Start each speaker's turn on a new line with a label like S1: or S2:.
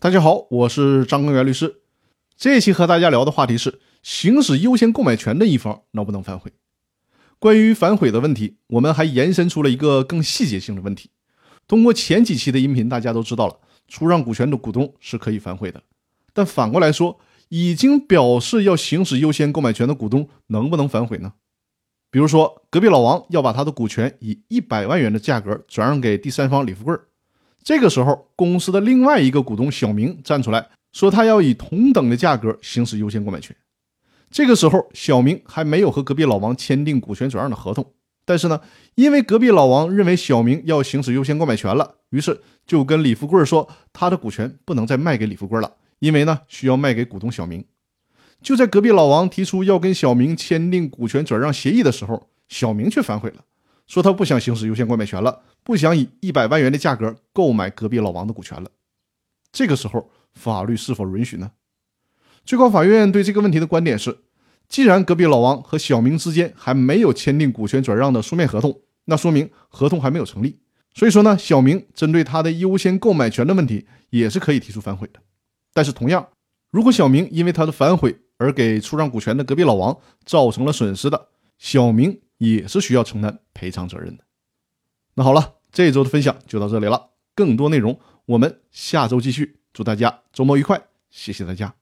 S1: 大家好，我是张根源律师。这期和大家聊的话题是：行使优先购买权的一方能不能反悔？关于反悔的问题，我们还延伸出了一个更细节性的问题。通过前几期的音频，大家都知道了，出让股权的股东是可以反悔的。但反过来说，已经表示要行使优先购买权的股东能不能反悔呢？比如说，隔壁老王要把他的股权以一百万元的价格转让给第三方李富贵儿。这个时候，公司的另外一个股东小明站出来说，他要以同等的价格行使优先购买权。这个时候，小明还没有和隔壁老王签订股权转让的合同，但是呢，因为隔壁老王认为小明要行使优先购买权了，于是就跟李富贵说，他的股权不能再卖给李富贵了，因为呢，需要卖给股东小明。就在隔壁老王提出要跟小明签订股权转让协议的时候，小明却反悔了。说他不想行使优先购买权了，不想以一百万元的价格购买隔壁老王的股权了。这个时候，法律是否允许呢？最高法院对这个问题的观点是：既然隔壁老王和小明之间还没有签订股权转让的书面合同，那说明合同还没有成立。所以说呢，小明针对他的优先购买权的问题也是可以提出反悔的。但是同样，如果小明因为他的反悔而给出让股权的隔壁老王造成了损失的，小明。也是需要承担赔偿责任的。那好了，这周的分享就到这里了，更多内容我们下周继续。祝大家周末愉快，谢谢大家。